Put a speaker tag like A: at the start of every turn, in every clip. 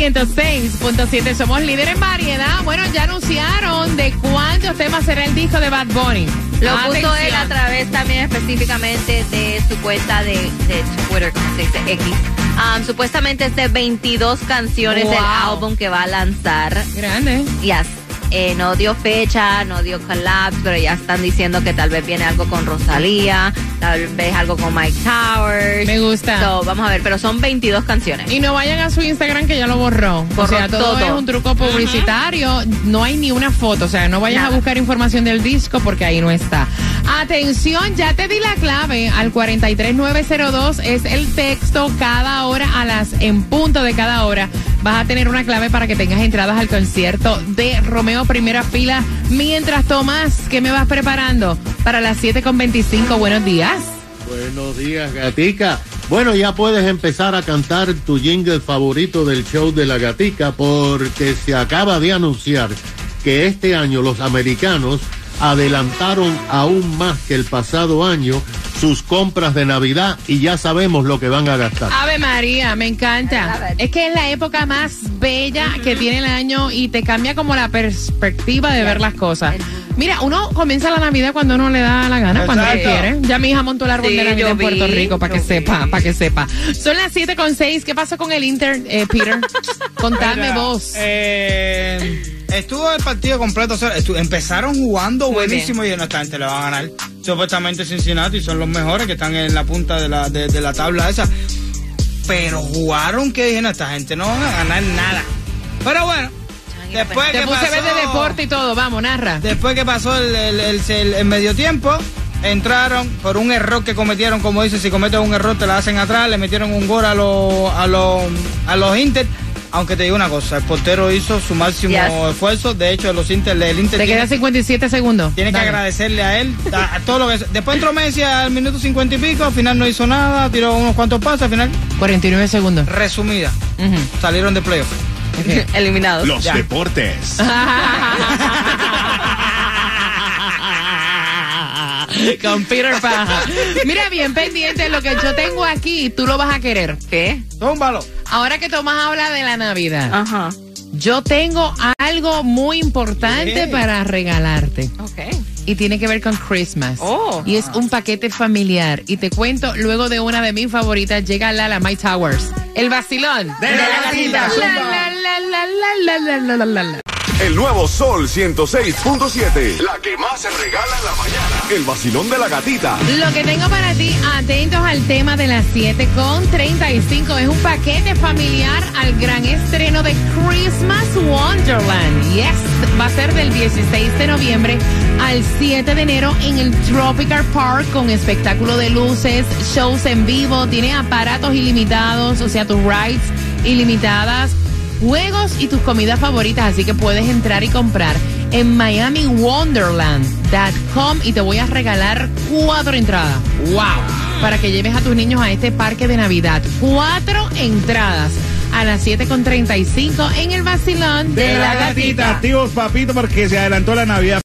A: 106.7. Somos líderes en variedad. Bueno, ya anunciaron de cuántos temas será el disco de Bad Bunny.
B: Lo puso él a través también específicamente de su cuenta de, de Twitter, como se dice, X. Um, supuestamente es de 22 canciones del
A: Wow.
B: álbum que va a lanzar.
A: Grande.
B: Yes. Eh, no dio fecha, no dio collapse, pero ya están diciendo que tal vez viene algo con Rosalía, tal vez algo con Mike Towers.
A: Me gusta.
B: So, vamos a ver, pero son 22 canciones.
A: Y no vayan a su Instagram que ya lo borró. o sea, todo,
B: todo.
A: es un truco publicitario. No hay ni una foto. O sea, no vayas a buscar información del disco porque ahí no está. Atención, ya te di la clave al 43902. Es el texto cada hora a las en punto de cada hora. Vas a tener una clave para que tengas entradas al concierto de Romeo Primera Fila. Mientras Tomás, ¿qué me vas preparando? Para las 7.25. Buenos días.
C: Buenos días, gatica. Bueno, ya puedes empezar a cantar tu jingle favorito del show de la gatica porque se acaba de anunciar que este año los americanos adelantaron aún más que el pasado año sus compras de Navidad y ya sabemos lo que van a gastar.
A: Ave María, me encanta. Es que es la época más bella que tiene el año y te cambia como la perspectiva de ver las cosas. Mira, uno comienza la Navidad cuando uno le da la gana, cuando
D: Exacto.
A: quiere. Ya mi hija montó el árbol
B: Sí,
A: de Navidad en Puerto
B: vi,
A: Rico, para que sepa, para que sepa. Son las 7 con 6. ¿Qué pasó con el Inter, eh, Peter? Contame
D: Mira,
A: vos.
D: eh, estuvo el partido completo. o sea, estu- empezaron jugando buenísimo y esta gente le va a ganar. Supuestamente Cincinnati son los mejores que están en la punta de la, de, de la tabla esa. Pero jugaron que dije, no, esta gente no van a ganar nada. Pero bueno, después
A: Te
D: que
A: puse
D: pasó-
A: deporte y todo. Vamos, narra.
D: Después que pasó el, el, el- el- el medio tiempo, entraron por un error que cometieron, como dice, si cometes un error te la hacen atrás, le metieron un gol a los a los a los Inter. Aunque te digo una cosa, el portero hizo su máximo
B: Yes.
D: esfuerzo. De hecho, los Inter, el Inter
A: Te
D: tiene,
A: quedan 57 segundos.
D: tiene que agradecerle a él a, a todo lo que después entró Messi al minuto cincuenta y pico, al final no hizo nada, tiró unos cuantos pasos, al final
A: 49 segundos.
D: resumida, salieron de playoff.
B: Eliminados.
E: Los
D: Ya.
E: deportes.
A: Con Peter Paja. Mira, bien pendiente, lo que yo tengo aquí, tú lo vas a querer.
B: ¿Qué?
D: Tómbalo.
A: Ahora que Tomás habla de la Navidad,
B: Ajá.
A: yo tengo algo muy importante
D: ¿Qué?
A: para regalarte.
B: Ok.
A: Y tiene que ver con Christmas.
B: Oh.
A: Y es un paquete familiar. Y te cuento, luego de una de mis favoritas, llega Lala My Towers. El vacilón.
E: De la gatita.
A: La, la, la, la, la, la, la, la, la, la.
E: El nuevo Sol 106.7. La que más se regala en la mañana. El vacilón de la gatita.
A: Lo que tengo para ti, atentos al tema de las 7 con 35, es un paquete familiar al gran estreno de Christmas Wonderland. Yes, va a ser del 16 de noviembre al 7 de enero en el Tropical Park con espectáculo de luces, shows en vivo, tiene aparatos ilimitados, o sea, tus rides ilimitadas, juegos y tus comidas favoritas, así que puedes entrar y comprar en miamiwonderland.com y te voy a regalar cuatro entradas. ¡Wow! Para que lleves a tus niños a este parque de Navidad. Cuatro entradas a las 7.35 en el vacilón de, la, gatita.
F: Activos, papito, porque se adelantó la Navidad.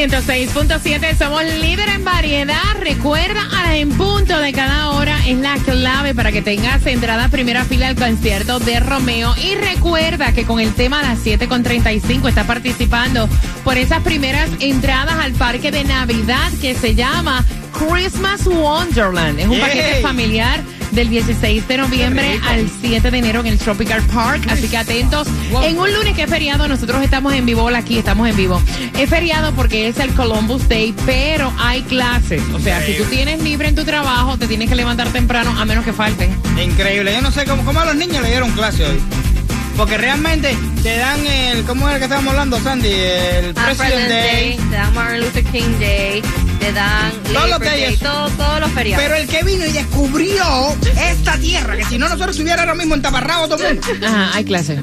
A: 106.7, somos líder en variedad. Recuerda a las en punto de cada hora es la clave para que tengas entrada primera fila al concierto de Romeo. Y recuerda que con el tema a las 7.35 está participando por esas primeras entradas al parque de Navidad que se llama Christmas Wonderland. Es un
D: Yay.
A: paquete familiar del 16 de noviembre al 7 de enero en el Tropical Park. Así que atentos. En un lunes que es feriado, nosotros estamos en vivo, hola, aquí estamos en vivo. Es feriado porque es el Columbus Day, pero hay clases. O sea, si tú tienes libre en tu trabajo, te tienes que levantar temprano a menos que falten.
D: Increíble. Yo no sé cómo, cómo a los niños le dieron clase hoy. Porque realmente te dan el. ¿Cómo era que estábamos hablando, Sandy? El
B: Ah,
D: President Day.
B: te dan Martin Luther King Day, te dan
D: Todos los.
B: Day, todo- todos los feriados.
D: Pero el que vino y descubrió esta tierra, que si no nosotros estuviera ahora mismo entaparrado todo el mundo.
A: Ajá, hay clases.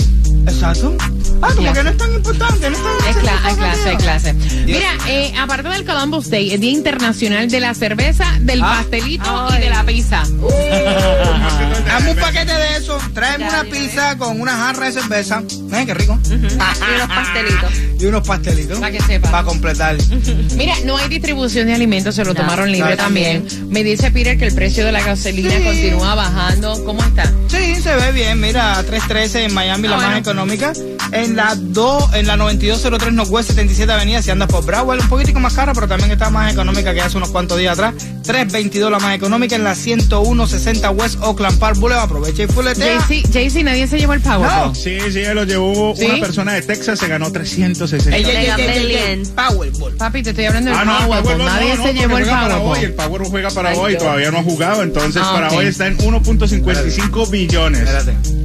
D: Exacto. Ah, como que no es tan importante, no es tan
A: Hay, cla- hay
D: tan-
A: clase, hay clase.
D: Dios.
A: Mira, eh, aparte del Columbus Day, el Día Internacional de la Cerveza, del
D: Ah.
A: pastelito y
B: Ay.
A: de la pizza.
D: Dame un paquete de eso, tráeme
B: Ya,
D: una pizza con una jarra de cerveza. Eh, qué rico.
B: y unos pastelitos.
D: Y unos pastelitos.
A: Pa' que sepa.
D: Para completar.
A: Mira, no hay distribución de alimentos, se lo
B: No,
A: tomaron libre
D: no,
A: también. Me dice Peter que el precio de la gasolina
D: Sí.
A: continúa bajando. ¿Cómo está?
D: Sí, se ve bien. Mira, 313 en Miami,
A: Ah,
D: la
A: bueno.
D: más económica. En la 2, en la 9203 Northwest 77 Avenida, si andas por Broward, un poquitico más cara, pero también está más económica que hace unos cuantos días atrás. 322 la más económica en la 10160 West Oakland Park Boulevard. Aprovecha y fuletea.
A: JC, nadie se llevó el Powerball.
D: No.
F: Sí, sí, lo llevó
A: ¿Sí?
F: una persona de Texas, se ganó 360.
D: Ey, ey, ey,
B: Mega
D: ey, ey, ey,
B: Million.
D: Powerball.
A: Papi, te estoy hablando del
F: Ah, no, el
A: Powerball. Nadie
F: no,
A: se llevó el
F: juega para
A: Powerball.
F: hoy, el Powerball juega para
A: Ay,
F: hoy,
A: Dios.
F: todavía no ha jugado, entonces
A: Ah,
F: para hoy está en 1.55 billones.
D: Espérate.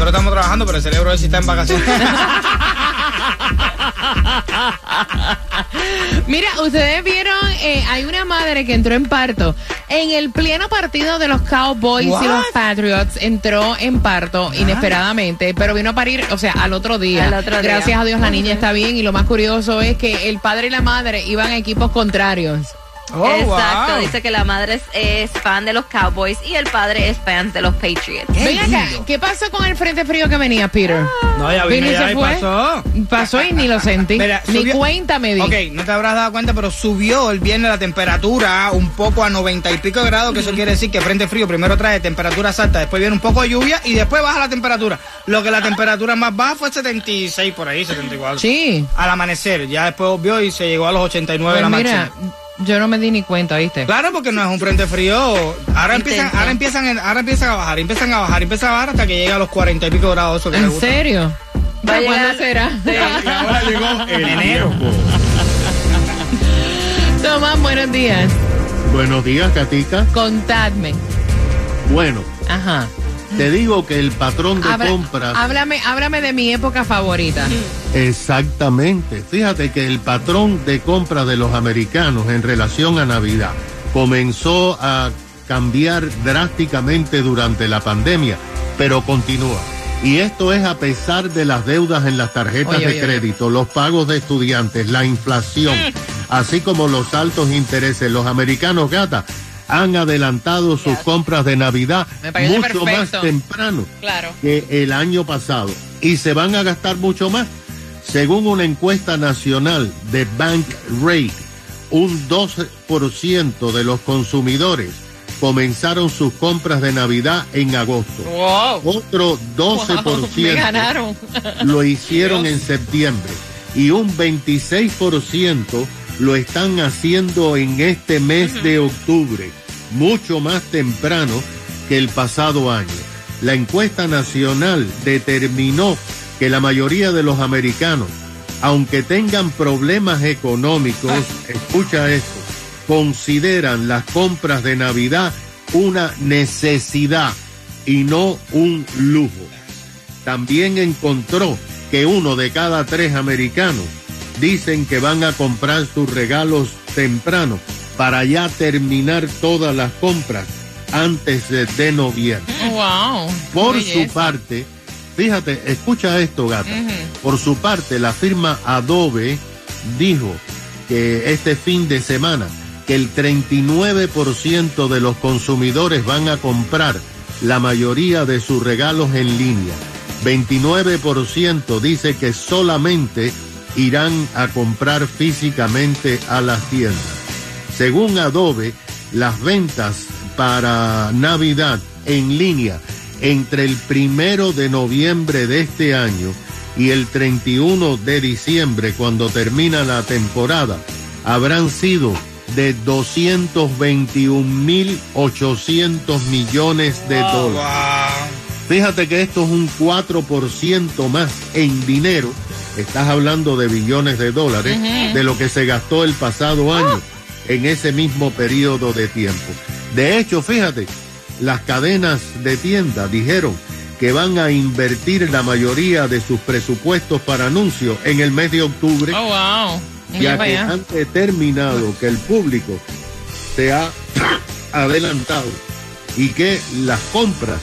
D: Nosotros estamos trabajando, pero el cerebro de sí está en vacaciones.
A: Mira, ustedes vieron, eh, hay una madre que entró en parto. En el pleno partido de los Cowboys y los Patriots entró en parto inesperadamente, pero vino a parir, o sea, al otro día.
B: Al otro día.
A: Gracias a Dios la niña está bien y lo más curioso es que el padre y la madre iban a equipos contrarios.
D: Oh,
B: Exacto,
D: wow.
B: dice que la madre es, es fan de los Cowboys y el padre es fan de los Patriots.
D: Qué
A: Ven acá,
D: lindo.
A: ¿qué pasó con el frente frío que venía, Peter?
D: No, ya
A: Vino
D: ya
A: se fue.
D: pasó.
A: Pasó y ni lo sentí.
D: Mira,
A: ni
D: subió-
A: cuenta me di.
D: Ok, no te habrás dado cuenta, pero subió el viernes la temperatura un poco a 90 y pico grados, que eso quiere decir que frente frío primero trae temperaturas altas, después viene un poco de lluvia y después baja la temperatura. Lo que la temperatura más baja fue 76 por ahí, 74.
A: Sí.
D: Al amanecer, ya después volvió y se llegó a los 89 de
A: Pues
D: la
A: mira,
D: máxima.
A: Yo no me di ni cuenta, ¿viste?
D: Claro, porque no es un frente frío. Ahora empiezan, ahora empiezan, ahora empiezan a bajar, empiezan a bajar, empiezan a bajar hasta que llega a los 40 y pico grados. Eso que
A: ¿En
D: gusta.
A: serio?
B: Va a
A: ¿Para ¿Cuándo será?
F: Y ahora llegó el
D: Enero.
A: Tomás, buenos días.
C: Buenos días, Katica.
A: Contadme.
C: Bueno,
A: Ajá.
C: Te digo que el patrón de
A: Habla-
C: compras.
A: háblame, háblame de mi época favorita.
C: Exactamente. Fíjate que el patrón de compra de los americanos en relación a Navidad comenzó a cambiar drásticamente durante la pandemia, pero continúa. Y esto es a pesar de las deudas en las tarjetas
A: Oye,
C: de
A: oye, oye.
C: crédito, los pagos de estudiantes, la inflación, así como los altos intereses. Los americanos, gata, han adelantado sus compras de Navidad mucho más temprano
A: Claro.
C: que el año pasado y se van a gastar mucho más. Según una encuesta nacional de Bank Rate, un 12% de los consumidores comenzaron sus compras de Navidad en agosto.
A: Wow.
C: Otro 12%
A: Wow, ganaron.
C: lo hicieron en septiembre y un 26% lo están haciendo en este mes de octubre, mucho más temprano que el pasado año. La encuesta nacional determinó que la mayoría de los americanos, aunque tengan problemas económicos, escucha esto, consideran las compras de Navidad una necesidad y no un lujo. También encontró que uno de cada tres americanos dicen que van a comprar sus regalos temprano para ya terminar todas las compras antes de, noviembre.
A: Wow.
C: Por su parte, fíjate, escucha esto, gata. Por su parte, la firma Adobe dijo que este fin de semana que el 39% de los consumidores van a comprar la mayoría de sus regalos en línea. 29% dice que solamente irán a comprar físicamente a las tiendas. Según Adobe, las ventas para Navidad en línea entre el primero de noviembre de este año y el 31 de diciembre, cuando termina la temporada, habrán sido de 221.800 millones de
D: Oh,
C: dólares. Fíjate que esto es un 4% más en dinero. Estás hablando de billones de dólares de lo que se gastó el pasado año en ese mismo periodo de tiempo. De hecho, fíjate, las cadenas de tiendas dijeron que van a invertir la mayoría de sus presupuestos para anuncios en el mes de octubre,
A: Oh, wow.
C: Ya que han determinado que el público se ha adelantado y que las compras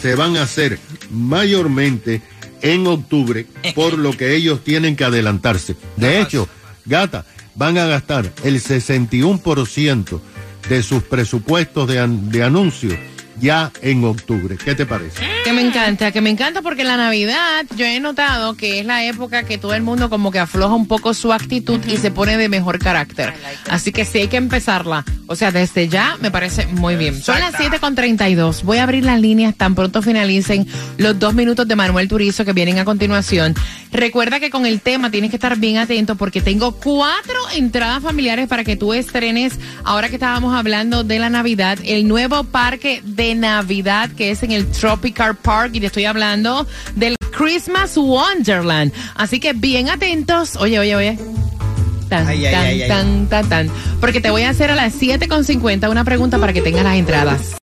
C: se van a hacer mayormente en octubre, por lo que ellos tienen que adelantarse. De hecho, Gata, van a gastar el 61% de sus presupuestos de, an- de anuncios ya en octubre. ¿Qué te parece?
A: Que me encanta, que me encanta porque la Navidad yo he notado que es la época que todo el mundo como que afloja un poco su actitud y se pone de mejor carácter. Así que sí hay que empezarla. O sea, desde ya me parece muy bien. Son las 7 con 32. Voy a abrir las líneas tan pronto finalicen los dos minutos de Manuel Turizo que vienen a continuación. Recuerda que con el tema tienes que estar bien atento porque tengo cuatro entradas familiares para que tú estrenes, ahora que estábamos hablando de la Navidad, el nuevo parque de Navidad que es en el Tropical Park y te estoy hablando del Christmas Wonderland. Así que bien atentos. Oye, oye, oye. Tan,
D: ay,
A: tan,
D: ay, ay.
A: tan, tan, tan. Porque te voy a hacer a las 7.50 una pregunta para que tengas las entradas.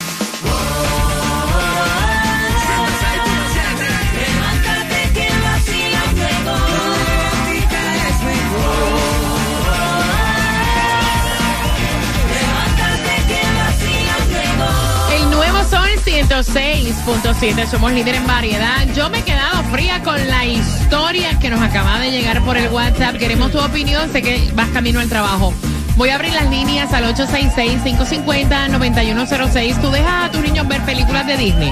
A: 106.7, somos líder en variedad. Yo me he quedado fría con la historia que nos acaba de llegar por el WhatsApp. Queremos tu opinión, sé que vas camino al trabajo. Voy a abrir las líneas al 866-550-9106. Tú dejas a tus niños ver películas de Disney.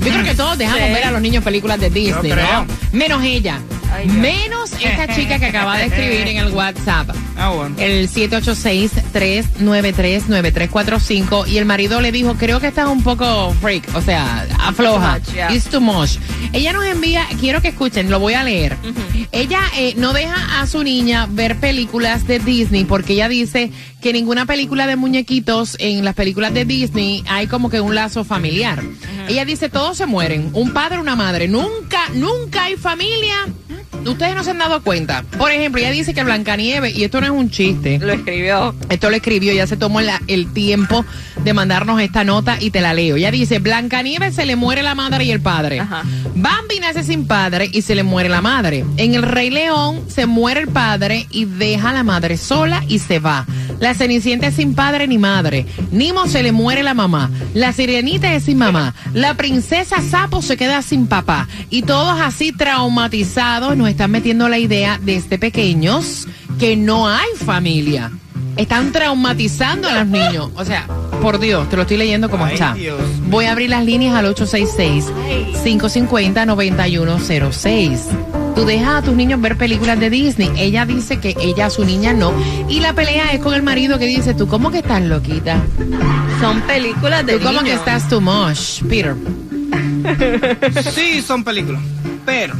A: Yo creo que todos dejamos
B: Sí.
A: ver a los niños películas de Disney. ¿no? Menos ella.
B: Ay.
A: Menos esta chica que acaba de escribir en el WhatsApp.
D: Ah, bueno.
A: El 786-393-9345. Y el marido le dijo, creo que estás un poco freak, o sea, afloja.
B: Too much, yeah.
A: It's too much. Ella nos envía, quiero que escuchen, lo voy a leer. Ella eh, no deja a su niña ver películas de Disney porque ella dice que ninguna película de muñequitos en las películas de Disney hay como que un lazo familiar. Ella dice, todos se mueren, un padre, una madre. Nunca, nunca hay familia. Ustedes no se han dado cuenta. Por ejemplo, ella dice que Blancanieves, y esto no es un chiste,
B: Lo escribió.
A: esto lo escribió, ya se tomó la- el tiempo de mandarnos esta nota y te la leo. Ella dice, Blancanieves se le muere la madre y el padre.
B: Ajá.
A: Bambi nace sin padre y se le muere la madre. En el Rey León se muere el padre y deja a la madre sola y se va. La Cenicienta es sin padre ni madre. Nimo se le muere la mamá. La Sirenita es sin mamá. La princesa Sapo se queda sin papá. Y todos así traumatizados nos están metiendo la idea desde pequeños que no hay familia. Están traumatizando a los niños. O sea, por Dios, te lo estoy leyendo como
D: Ay,
A: está.
D: Dios.
A: Voy a abrir las líneas al 866-550-9106. Tú dejas a tus niños ver películas de Disney. Ella dice que ella a su niña no. Y la pelea es con el marido que dice, tú cómo que estás loquita.
B: Son películas de
A: Tú cómo que estás too much, Peter.
D: Sí, son películas. Pero.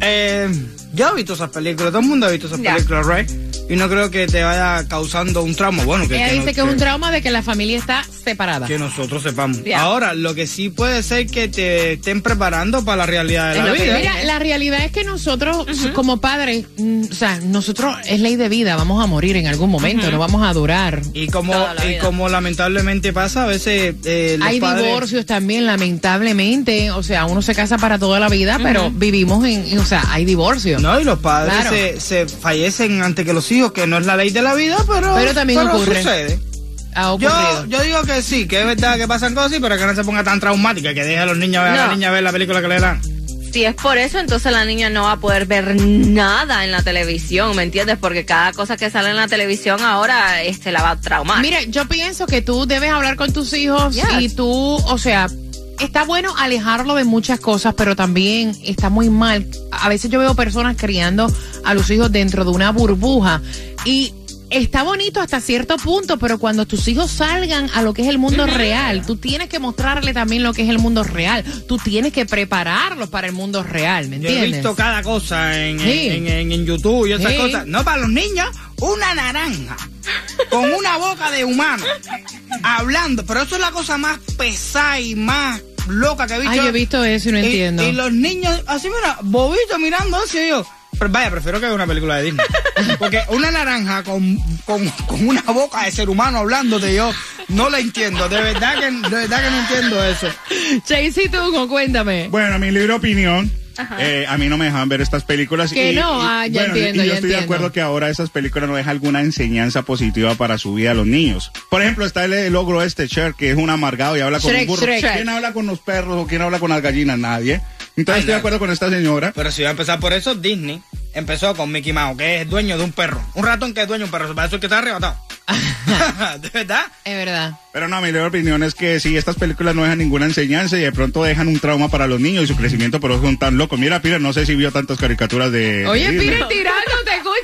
D: Eh, yo he visto esas películas. Todo el mundo ha visto esas
B: Ya.
D: películas, ¿right? Y no creo que te vaya causando un trauma. Bueno, que,
A: Ella
D: que
A: dice
D: no-
A: que es un trauma de que la familia está separada.
D: que nosotros sepamos. Ahora, lo que sí puede ser que te estén preparando para la realidad de
B: Es
D: la vida.
A: Mira, la realidad es que nosotros, como padres, mm, o sea, nosotros es ley de vida, vamos a morir en algún momento, no vamos a durar.
D: Y como,
B: Toda la
D: y
B: vida.
D: como lamentablemente pasa, a veces eh, los
A: Hay
D: padres-
A: divorcios también, lamentablemente. O sea, uno se casa para toda la vida, pero vivimos en, o sea, hay divorcios.
D: No, y los padres
A: Claro.
D: se, se fallecen antes que los hijos, que no es la ley de la vida, pero,
A: Pero también ocurre.
D: sucede.
A: Ha
D: Yo,
A: ocurrido.
D: yo digo que sí, que es verdad que pasan cosas así, pero que no se ponga tan traumática, que deje a los niños ver a la
B: No.
D: niña ver la película que le dan.
B: Si es por eso, entonces la niña no va a poder ver nada en la televisión, ¿me entiendes? Porque cada cosa que sale en la televisión ahora este, la va a traumar.
A: Mira, yo pienso que tú debes hablar con tus hijos
B: Yes.
A: y tú, o sea, está bueno alejarlo de muchas cosas, pero también está muy mal. A veces yo veo personas criando a los hijos dentro de una burbuja y está bonito hasta cierto punto, pero cuando tus hijos salgan a lo que es el mundo real, tú tienes que mostrarle también lo que es el mundo real. Tú tienes que prepararlos para el mundo real, ¿me
D: Yo he
A: entiendes?
D: visto cada cosa en,
A: Sí.
D: en, en- en YouTube y esas
A: Sí.
D: cosas. No para los niños, una naranja con una boca de humano hablando. Pero eso es la cosa más pesada y más loca que he visto.
A: Ay, yo he visto eso y no
D: Y-
A: entiendo.
D: Y, los niños, así mira, bobito mirando y yo. Pero vaya, prefiero que vea una película de Disney. Porque una naranja con, con, con una boca de ser humano hablándote, yo no la entiendo. De verdad que, de verdad que no entiendo eso.
A: Chasey Tungo, cuéntame.
F: Bueno, mi libre opinión. eh, a mí no me dejaban ver estas películas.
A: Que no, ah, ya
F: bueno,
A: entiendo,
F: y yo
A: ya
F: estoy de
A: entiendo.
F: acuerdo que ahora esas películas no dejan alguna enseñanza positiva para su vida a los niños. Por ejemplo, está el, el logro este, Cher, que es un amargado y habla con
A: Shrek,
F: un burro.
A: Shrek.
F: ¿Quién habla con los perros o quién habla con las gallinas? Nadie. Entonces
D: Ay,
F: estoy de
D: no.
F: acuerdo con esta señora.
D: Pero si va a empezar por eso, Disney empezó con Mickey Mouse, que es dueño de un perro. Un ratón que es dueño de un perro. Para eso es que está arrebatado. ¿De verdad?
A: Es verdad.
F: Pero no, mi opinión es que sí, estas películas no dejan ninguna enseñanza y de pronto dejan un trauma para los niños y su crecimiento, pero son tan locos. Mira, Pira, no sé si vio tantas caricaturas de.
A: Oye,
F: de Disney.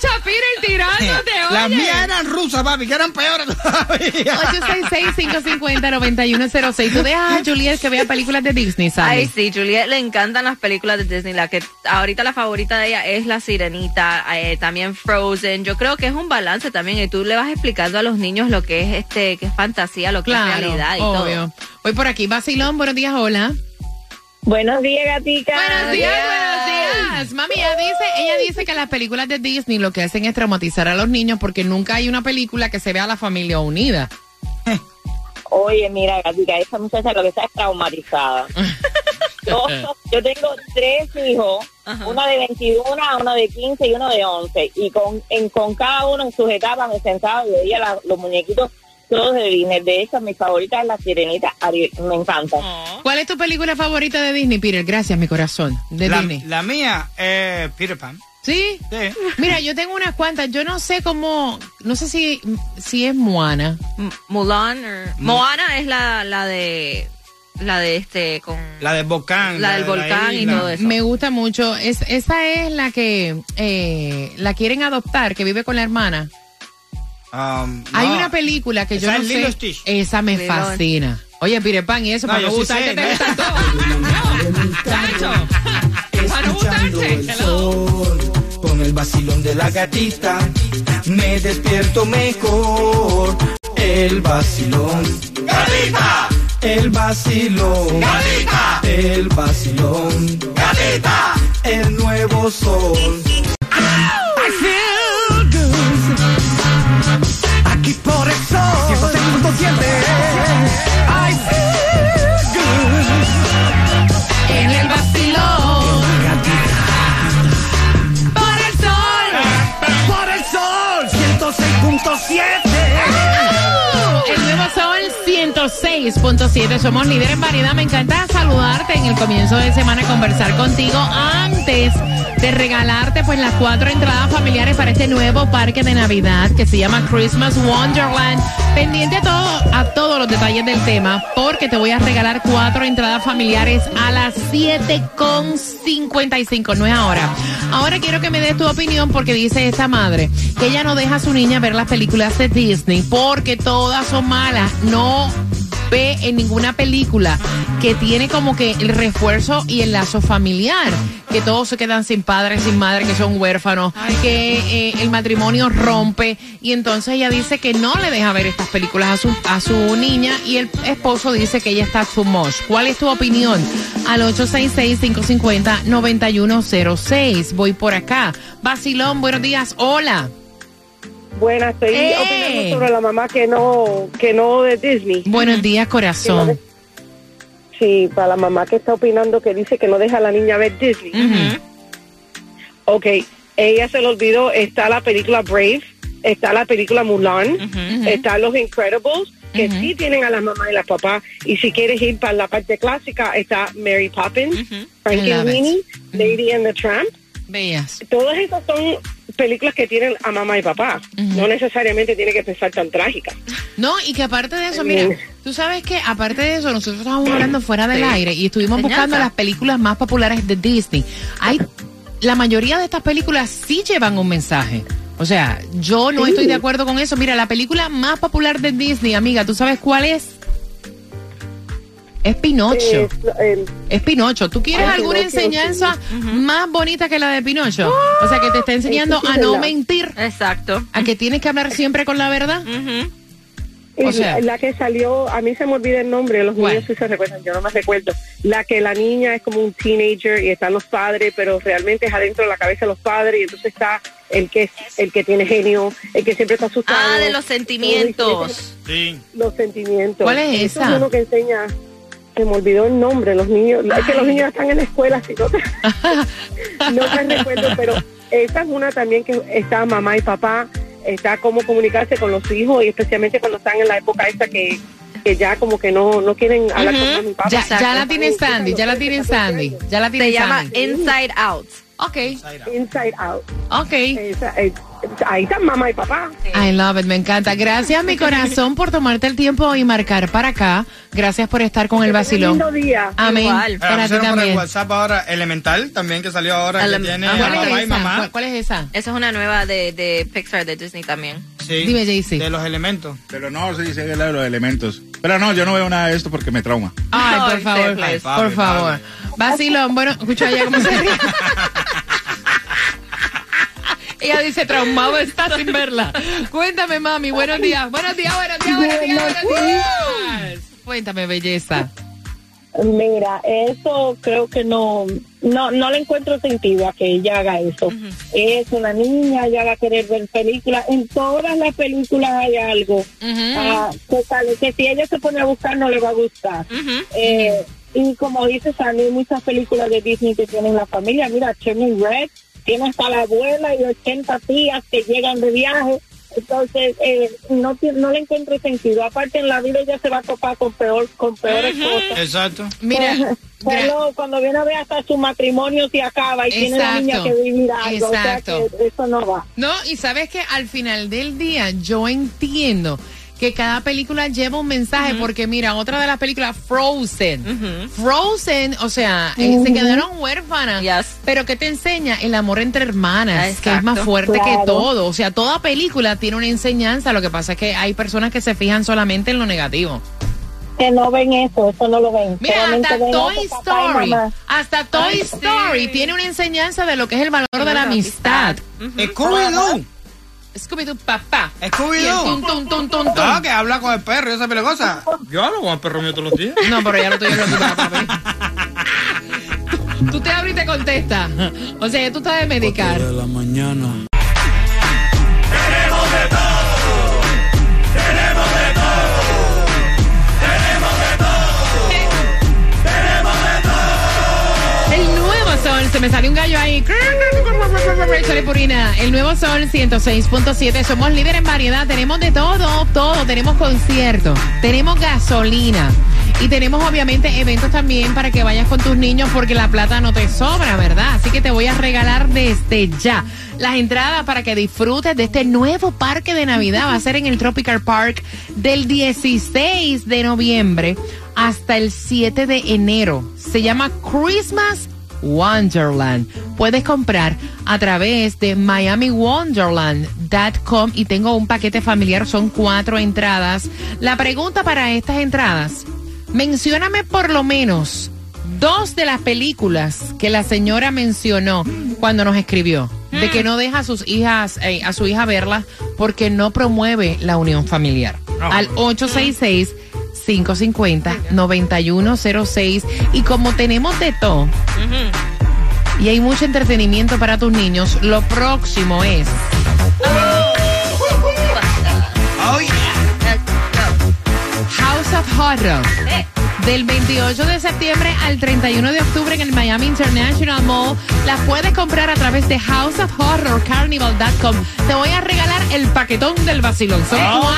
A: Tirándote, escucha, Peter tirándote, oye.
D: Las mías eran rusas, papi, que eran peores todavía.
A: 866-550-9106. Tú dejas a Juliet que vea películas de Disney, ¿sabes?
B: Ay, sí, Juliet le encantan las películas de Disney. La que ahorita la favorita de ella es La Sirenita, eh, también Frozen. Yo creo que es un balance también y tú le vas explicando a los niños lo que es este, que es fantasía, lo que
A: Claro,
B: es realidad y
A: obvio.
B: todo.
A: Voy por aquí, Basilón, buenos días, hola.
G: Buenos días, gatica.
A: Buenos días, buenos días. Mami, ella dice, ella dice que las películas de Disney lo que hacen es traumatizar a los niños porque nunca hay una película que se vea a la familia unida.
G: Oye, mira, gatica, esa muchacha lo que está es traumatizada. yo, yo tengo tres hijos, una de 21, una de 15 y uno de 11. Y con, en, con cada uno en sus etapas me sentaba y veía la- los muñequitos todos de Disney. De hecho, mi favorita es la sirenita. Ariel, Me encanta.
A: ¿Cuál es tu película favorita de Disney, Peter? Gracias, mi corazón. De
D: La,
A: Disney.
D: la mía es Peter Pan.
A: ¿Sí?
D: Sí.
A: Mira, yo tengo unas cuantas. Yo no sé cómo, no sé si, si es Moana.
B: M- Mulan or- Moana es la, la de la de este con
D: La del volcán.
B: La del
D: de
B: volcán y todo eso.
A: Me gusta mucho. Es, esa es la que eh, la quieren adoptar, que vive con la hermana.
D: Um,
A: Hay
D: no.
A: una película que yo
D: Esa
A: no
D: es
A: sé.
D: Stitch.
A: Esa me
B: Lilo.
A: fascina. Oye, Peter Pan y eso,
D: No,
A: para no
D: sí
A: gustarte,
D: sé,
A: te
D: ¿no?
A: gustan todos. Chacho. Para no gustarte. Hello.
H: Con el vacilón de la gatita me despierto mejor. El vacilón. ¡Gatita! El vacilón. ¡Gatita! El vacilón. ¡Gatita! El nuevo sol. I sol. 106.7. I feel good.
A: En el vacilón. Por el sol.
H: Por el sol. 106.7.
A: El nuevo sol 106.7. Somos líderes en variedad. Me encanta saludarte en el comienzo de semana, conversar contigo antes de regalarte pues las cuatro entradas familiares para este nuevo parque de Navidad que se llama Christmas Wonderland. Pendiente todo, todos los detalles del tema, porque te voy a regalar cuatro entradas familiares a las 7.55. No es ahora. Ahora quiero que me des tu opinión porque dice esta madre que ella no deja a su niña ver las películas de Disney porque todas son malas. No ve en ninguna película que tiene como que el refuerzo y el lazo familiar, que todos se quedan sin padre, sin madre, que son huérfanos, que eh, el matrimonio rompe y entonces ella dice que no le deja ver estas películas a su, a su niña y el esposo dice que ella está too much. ¿Cuál es tu opinión? Al 866-550-9106. Voy por acá. Basilón, buenos días. Hola.
G: Buenas, estoy
A: ¡Eh!
G: opinando sobre la mamá que no, que no de Disney.
A: Buenos días, corazón.
G: Sí, para la mamá que está opinando que dice que no deja a la niña ver Disney.
A: Ujú.
G: Ok, ella se le olvidó, está la película Brave, está la película Mulan, está Los Incredibles, que sí tienen a las mamás y las papás. Y si quieres ir para la parte clásica, está Mary Poppins,
A: it.
G: Frankenweenie, Lady and the Tramp.
A: Bellas.
G: Todas esas son
I: películas que tienen a mamá y papá. No necesariamente tiene que pensar tan trágica.
A: No, y que aparte de eso, mira, tú sabes que aparte de eso, nosotros estábamos hablando fuera del aire y estuvimos buscando las películas más populares de Disney. Hay, la mayoría de estas películas sí llevan un mensaje. O sea, yo no
I: Sí.
A: estoy de acuerdo con eso. Mira, la película más popular de Disney, amiga, ¿tú sabes cuál es? Es Pinocho.
I: Eh,
A: Es Pinocho. ¿Tú quieres
I: Ah,
A: alguna
I: Pinocho,
A: enseñanza más bonita que la de Pinocho? O sea, que te está enseñando
I: sí
A: a no mentir.
B: Exacto.
A: A que tienes que hablar siempre con la verdad. O sea-
I: la, la que salió, a mí se me olvida el nombre, los
A: ¿Cuál?
I: niños sí se recuerdan, yo no me recuerdo. La que la niña es como un teenager y están los padres, pero realmente es adentro de la cabeza de los padres y entonces está el que es el que tiene genio, el que siempre está asustado.
B: Ah, de los sentimientos.
D: Sí.
I: Los sentimientos.
A: ¿Cuál es
I: Eso
A: esa?
I: es uno que enseña. Se me olvidó el nombre, los niños. Es que los niños están en la escuela, así no, te- no me recuerdo, pero esa es una también que está mamá y papá, está cómo comunicarse con los hijos y especialmente cuando están en la época esta que, que ya como que no, no quieren hablar con mamá y papá.
A: Ya, ya la tiene Sandy, ya la tiene Sandy, ya la tiene
B: Se llama. Inside Out.
A: Ok,
I: Inside Out.
A: ok.
I: Esa, eh, ahí están mamá y papá.
A: I love it, me encanta. Gracias, mi corazón, por tomarte el tiempo y marcar para acá. Gracias por estar con el vacilón.
I: Lindo día.
A: Amén.
B: Igual.
A: Para ti
D: Pusieron por el
A: también.
D: WhatsApp ahora Elemental también que salió ahora que tiene
B: Ah,
D: a
A: ¿Cuál es
D: y
A: esa?
D: mamá.
A: ¿Cuál, cuál es esa?
B: Esa es una nueva de, de Pixar, de Disney también.
D: Sí.
A: Dime, Jaycee.
D: De los elementos.
F: Pero no, sí, sí, es la de los elementos. Pero no, yo no veo nada de esto porque me trauma.
A: Ay, por favor,
D: Ay,
A: por
D: papi,
A: favor. Vacilón, bueno, escucha ella cómo se ríe. Ella dice, traumado está sin verla. Cuéntame, mami, buenos días. Buenos días, buenos días, buenos días, buenos días. Cuéntame, belleza.
G: Mira, eso creo que no, no, no le encuentro sentido a que ella haga eso. Es una niña, ella va a querer ver películas. En todas las películas hay algo ah, que, sale, que si ella se pone a buscar no le va a gustar. Eh, y como dice Sandy, hay muchas películas de Disney que tienen la familia. Mira, Turning Red tiene hasta la abuela y 80 tías que llegan de viaje. Entonces, eh, no, no le encuentro sentido. Aparte, en la vida ella se va a topar con peor con peores cosas.
D: Exacto.
A: Mira,
G: Solo cuando viene a ver hasta su matrimonio se acaba y tiene la niña
A: Exacto,
G: que vivir algo. O sea
A: exacto.
G: que eso no va.
A: No, y sabes que al final del día yo entiendo que cada película lleva un mensaje, porque mira, otra de las películas, Frozen. Frozen, o sea, eh, se quedaron huérfanas.
B: Yes.
A: Pero que te enseña el amor entre hermanas, que es más fuerte que todo. O sea, toda película tiene una enseñanza. Lo que pasa es que hay personas que se fijan solamente en lo negativo.
G: Que no ven eso, eso no lo ven.
A: Mira,
G: Solamente
A: hasta
G: ven
A: Toy
G: eso,
A: Story, hasta Toy
B: Ay,
A: Story
B: sí.
A: tiene una enseñanza de lo que es el valor de la amistad.
D: Scooby-Doo.
A: Scooby-Doo, papá. El
D: Scooby-Doo.
A: tum, tum, tum, tum, tum.
D: No, que habla con el perro y esa pila de cosas. Yo hablo con el perro mío todos los días.
A: No, pero ya lo estoy hablando para papi. Tú te abres y te contestas. O sea, tú estás de medicar.
H: la mañana.
A: Se me salió un gallo ahí. Purina. El nuevo sol 106.7. Somos líderes en variedad. Tenemos de todo, todo. Tenemos conciertos, tenemos gasolina. Y tenemos obviamente eventos también para que vayas con tus niños porque la plata no te sobra, ¿verdad? Así que te voy a regalar desde ya las entradas para que disfrutes de este nuevo parque de Navidad. Va a ser en el Tropical Park del 16 de noviembre hasta el 7 de enero. Se llama Christmas Wonderland. Puedes comprar a través de miamiwonderland.com y tengo un paquete familiar, son cuatro entradas. La pregunta para estas entradas, mencióname por lo menos dos de las películas que la señora mencionó cuando nos escribió. De que no deja a sus hijas, eh, a su hija verlas porque no promueve la unión familiar. Al 866 550-9106. Y como tenemos de todo y hay mucho entretenimiento para tus niños, lo próximo es
D: Oh.
A: House of Horror. Del 28 de septiembre al 31 de octubre en el Miami International Mall. La puedes comprar a través de houseofhorrorcarnival.com. Te voy a regalar el paquetón del vacilón.
D: Oh,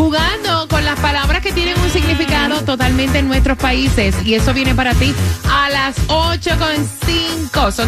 A: jugando con las palabras que tienen un significado totalmente en nuestros países. Y eso viene para ti a las 8.5. Son